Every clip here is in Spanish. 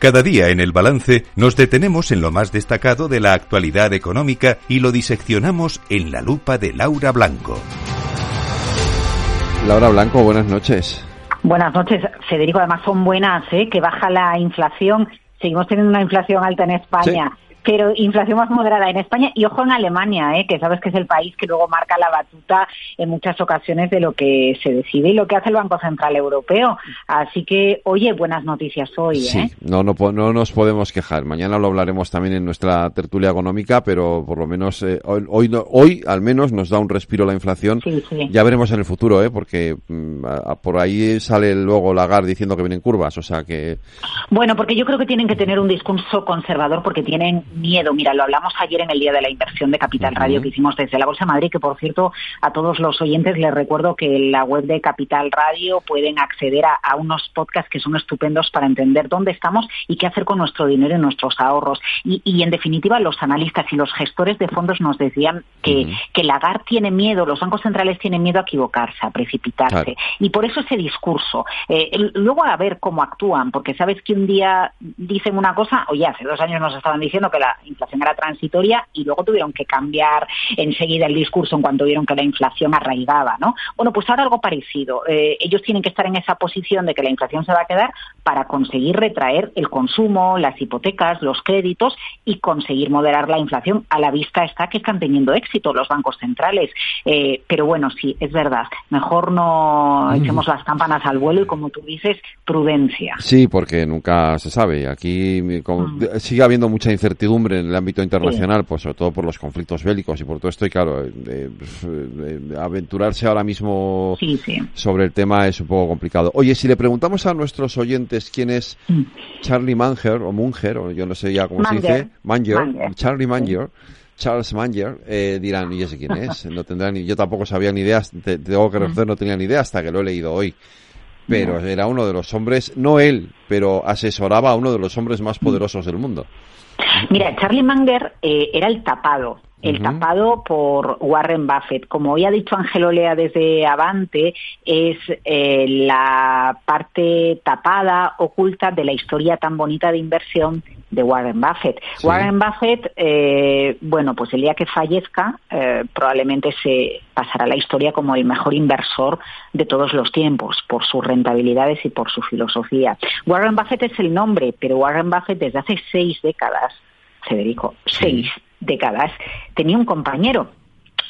Cada día en el balance nos detenemos en lo más destacado de la actualidad económica y lo diseccionamos en la lupa de Laura Blanco. Laura Blanco, buenas noches. Buenas noches, Federico. Además son buenas, ¿eh? que baja la inflación. Seguimos teniendo una inflación alta en España pero inflación más moderada en España y ojo en Alemania, ¿eh? que sabes que es el país que luego marca la batuta en muchas ocasiones de lo que se decide y lo que hace el Banco Central Europeo. Así que, oye, buenas noticias hoy. Sí, ¿eh? no, no, no nos podemos quejar. Mañana lo hablaremos también en nuestra tertulia económica, pero por lo menos eh, hoy, hoy, al menos nos da un respiro la inflación. Ya veremos en el futuro, ¿eh? porque mm, por ahí sale luego Lagarde diciendo que vienen curvas, o sea que... Bueno, porque yo creo que tienen que tener un discurso conservador porque tienen miedo. Mira, lo hablamos ayer en el Día de la Inversión de Capital Radio que hicimos desde la Bolsa de Madrid, que por cierto a todos los oyentes les recuerdo que en la web de Capital Radio pueden acceder a, unos podcasts que son estupendos para entender dónde estamos y qué hacer con nuestro dinero y nuestros ahorros. Y, en definitiva, los analistas y los gestores de fondos nos decían que, que Lagarde tiene miedo, los bancos centrales tienen miedo a equivocarse, a precipitarse. Y por eso ese discurso. Eh, luego a ver cómo actúan, porque sabes que un día dicen una cosa, oye, hace dos años nos estaban diciendo que la inflación era transitoria y luego tuvieron que cambiar enseguida el discurso en cuanto vieron que la inflación arraigaba, ¿no? Bueno, pues ahora algo parecido. Eh, ellos tienen que estar en esa posición de que la inflación se va a quedar para conseguir retraer el consumo, las hipotecas, los créditos y conseguir moderar la inflación. A la vista está que están teniendo éxito los bancos centrales. Eh, pero bueno, sí, es verdad. Mejor no echemos las campanas al vuelo y, como tú dices, prudencia. Sí, porque nunca se sabe. Aquí mm. sigue habiendo mucha incertidumbre en el ámbito internacional, pues sobre todo por los conflictos bélicos y por todo esto, y claro, aventurarse ahora mismo sobre el tema es un poco complicado. Oye, si le preguntamos a nuestros oyentes quién es mm. Charlie Manger, o Munger, o yo no sé ya cómo se dice, Manger, Charlie Manger, Charles Manger, eh, dirán, ¿y ese quién es? No tendrán ni, yo tampoco sabía ni idea, tengo que mm. reconocer, no tenía ni idea hasta que lo he leído hoy pero era uno de los hombres, no él, pero asesoraba a uno de los hombres más poderosos del mundo. Mira, Charlie Munger eh, era el tapado, el tapado por Warren Buffett. Como hoy ha dicho Ángel Lea desde Avante, es eh, la parte tapada, oculta de la historia tan bonita de inversión de Warren Buffett. Warren Buffett, eh, bueno, pues el día que fallezca, probablemente se pasará la historia como el mejor inversor de todos los tiempos, por sus rentabilidades y por su filosofía. Warren Buffett es el nombre, pero Warren Buffett desde hace seis décadas Federico, seis décadas, tenía un compañero,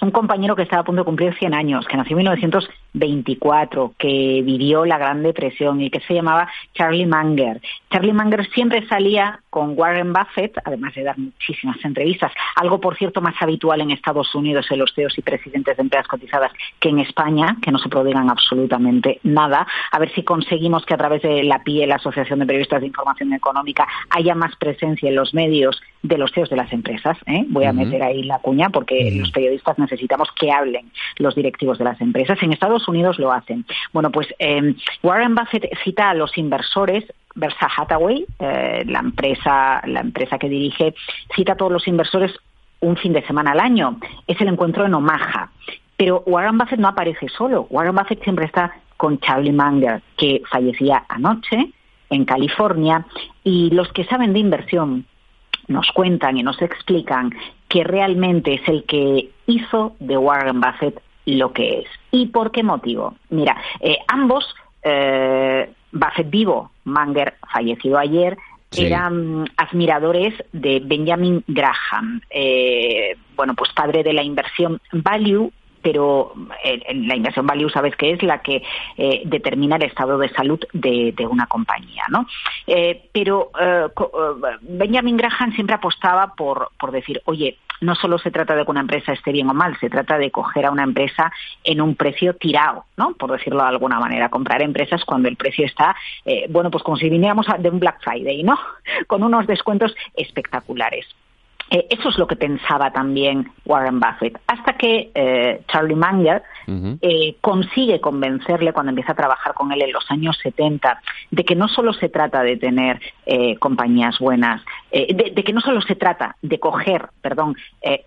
un compañero que estaba a punto de cumplir 100 años, que nació en 1924, que vivió la Gran Depresión y que se llamaba Charlie Munger. Charlie Munger siempre salía con Warren Buffett, además de dar muchísimas entrevistas, algo por cierto más habitual en Estados Unidos en los CEOs y presidentes de empresas cotizadas que en España, que no se prodigan absolutamente nada. A ver si conseguimos que a través de la PIE, la Asociación de Periodistas de Información Económica, haya más presencia en los medios de los CEOs de las empresas. ¿eh? Voy a meter ahí la cuña porque los periodistas necesitamos que hablen los directivos de las empresas. En Estados Unidos lo hacen. Bueno, pues eh, Warren Buffett cita a los inversores Versa Hathaway, eh, la empresa, la empresa que dirige, cita a todos los inversores un fin de semana al año. Es el encuentro en Omaha. Pero Warren Buffett no aparece solo. Warren Buffett siempre está con Charlie Munger, que fallecía anoche en California. Y los que saben de inversión nos cuentan y nos explican que realmente es el que hizo de Warren Buffett lo que es. ¿Y por qué motivo? Mira, eh, ambos eh, Buffett vivo, Manger fallecido ayer, eran admiradores de Benjamin Graham, eh, bueno, pues padre de la inversión Value pero eh, la inversión value sabes que es la que eh, determina el estado de salud de, una compañía, ¿no? Eh, pero Benjamin Graham siempre apostaba por, por decir, oye, no solo se trata de que una empresa esté bien o mal, se trata de coger a una empresa en un precio tirado, ¿no? Por decirlo de alguna manera, comprar empresas cuando el precio está, bueno, pues como si viniéramos de un Black Friday, ¿no? Con unos descuentos espectaculares. Eh, eso es lo que pensaba también Warren Buffett, hasta que eh, Charlie Munger eh, consigue convencerle cuando empieza a trabajar con él en los años 70 de que no solo se trata de tener compañías buenas, de, que no solo se trata de coger, perdón,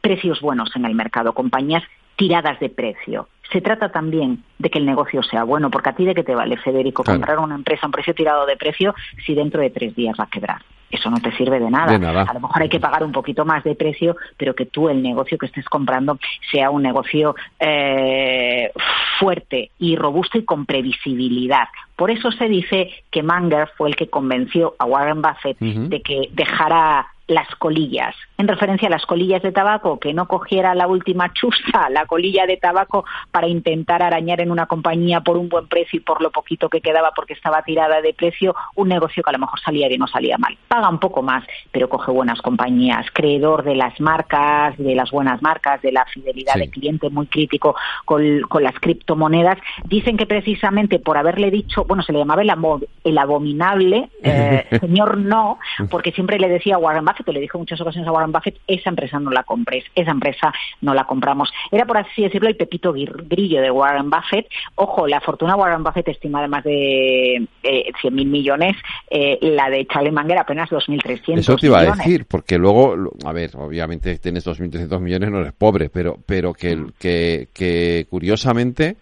precios buenos en el mercado, compañías tiradas de precio. Se trata también de que el negocio sea bueno, porque a ti de qué te vale, Federico, comprar una empresa a un precio tirado de precio si dentro de tres días va a quebrar eso no te sirve de nada. A lo mejor hay que pagar un poquito más de precio, pero que tú el negocio que estés comprando sea un negocio eh, fuerte y robusto y con previsibilidad. Por eso se dice que Manger fue el que convenció a Warren Buffett de que dejara las colillas, en referencia a las colillas de tabaco, que no cogiera la última chusta, la colilla de tabaco, para intentar arañar en una compañía por un buen precio y por lo poquito que quedaba porque estaba tirada de precio, un negocio que a lo mejor salía y no salía mal. Paga un poco más, pero coge buenas compañías, creedor de las marcas, de las buenas marcas, de la fidelidad de cliente, muy crítico con, las criptomonedas. Dicen que precisamente por haberle dicho, bueno, se le llamaba el, abominable, eh, señor no, porque siempre le decía a Warren Buffett, le dijo muchas ocasiones a Warren Buffett, esa empresa no la compres, esa empresa no la compramos. Era, por así decirlo, el pepito grillo de Warren Buffett. Ojo, la fortuna de Warren Buffett estima de más de eh, 100.000 millones, eh, la de Charlie Munger apenas 2.300 Eso te iba a decir, porque luego, a ver, obviamente tienes 2.300 millones, no eres pobre, pero, pero que, mm. que, que curiosamente...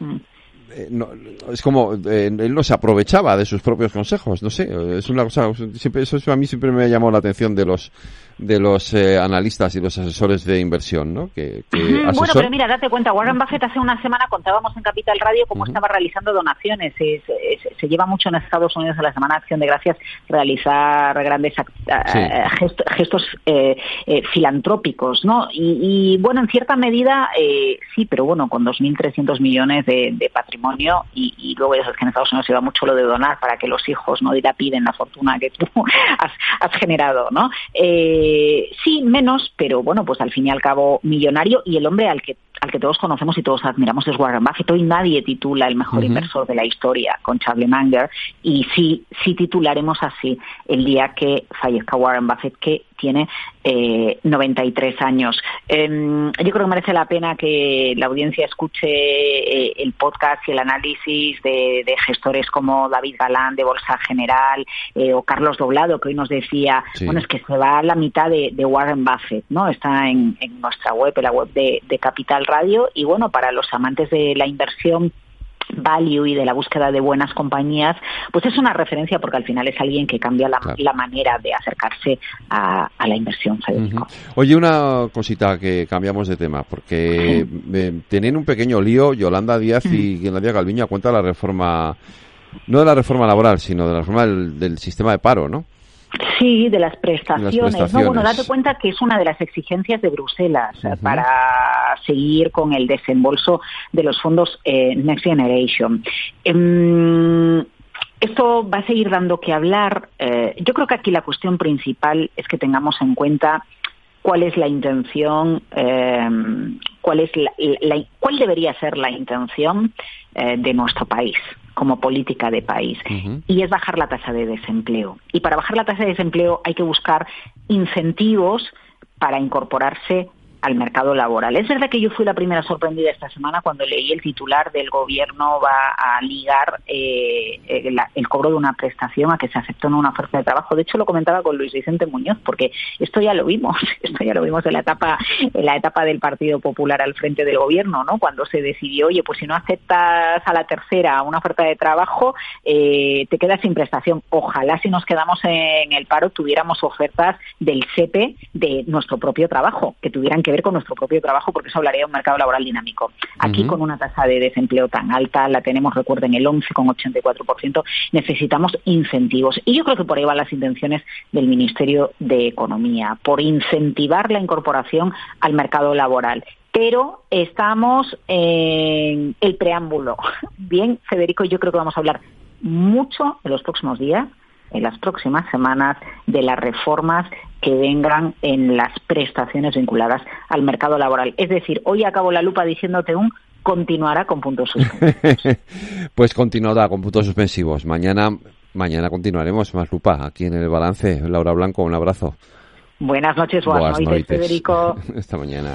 Mm. Eh, no, es como eh, él no se aprovechaba de sus propios consejos no sé es una cosa siempre eso a mí siempre me ha llamado la atención de los de los eh, analistas y los asesores de inversión, ¿no? Que, Bueno, pero mira, date cuenta, Warren Buffett hace una semana contábamos en Capital Radio cómo estaba realizando donaciones. Se, lleva mucho en Estados Unidos en la Semana de Acción de Gracias realizar grandes gestos, filantrópicos, ¿no? Y, bueno, en cierta medida sí, pero bueno, con 2.300 millones de, de patrimonio y, luego ya sabes que en Estados Unidos se va mucho lo de donar para que los hijos no dilapiden la fortuna que tú has, generado, ¿no? Eh, sí, menos, pero bueno, pues al fin y al cabo millonario y el hombre al que al que todos conocemos y todos admiramos es Warren Buffett. Hoy nadie titula el mejor inversor de la historia con Charlie Munger y sí, sí titularemos así el día que fallezca Warren Buffett, que tiene eh, 93 años. Em, yo creo que merece la pena que la audiencia escuche eh, el podcast y el análisis de, gestores como David Galán de Bolsa General eh, o Carlos Doblado, que hoy nos decía, bueno, es que se va a la mitad de, Warren Buffett, ¿no? Está en, nuestra web, en la web de, de Capital Radio, y bueno, para los amantes de la inversión value y de la búsqueda de buenas compañías, pues es una referencia porque al final es alguien que cambia la, manera de acercarse a, la inversión, Oye, una cosita que cambiamos de tema, porque eh, tienen un pequeño lío Yolanda Díaz y Nadia Galviño cuenta la reforma, no de la reforma laboral, sino de la reforma del sistema de paro, ¿no? Sí, de las prestaciones. No, bueno, date cuenta que es una de las exigencias de Bruselas eh, para seguir con el desembolso de los fondos eh, Next Generation. Em, esto va a seguir dando que hablar. Eh, yo creo que aquí la cuestión principal es que tengamos en cuenta cuál es la intención, em, cuál es la, cuál debería ser la intención de nuestro país como política de país. Y es bajar la tasa de desempleo. Y para bajar la tasa de desempleo hay que buscar incentivos para incorporarse al mercado laboral. Es verdad que yo fui la primera sorprendida esta semana cuando leí el titular del gobierno va a ligar eh, el, cobro de una prestación a que se aceptó en una oferta de trabajo. De hecho, lo comentaba con Luis Vicente Muñoz, porque esto ya lo vimos, esto ya lo vimos en la etapa, en la etapa del Partido Popular al frente del gobierno, ¿no? Cuando se decidió, oye, pues si no aceptas a la tercera una oferta de trabajo, eh, te quedas sin prestación. Ojalá si nos quedamos en el paro tuviéramos ofertas del SEPE de nuestro propio trabajo, que tuvieran que que ver con nuestro propio trabajo, porque eso hablaría de un mercado laboral dinámico. Aquí, con una tasa de desempleo tan alta, la tenemos, recuerden, el 11,84%, necesitamos incentivos. Y yo creo que por ahí van las intenciones del Ministerio de Economía, por incentivar la incorporación al mercado laboral pero estamos en el preámbulo. Bien, Federico, yo creo que vamos a hablar mucho en los próximos días en las próximas semanas de las reformas que vengan en las prestaciones vinculadas al mercado laboral. Es decir, hoy acabo la lupa diciéndote un continuará con puntos suspensivos. pues continuará con puntos suspensivos. Mañana, mañana continuaremos más lupa aquí en el balance. Laura Blanco, un abrazo. Buenas noches, buenas, noches, Federico. Esta mañana.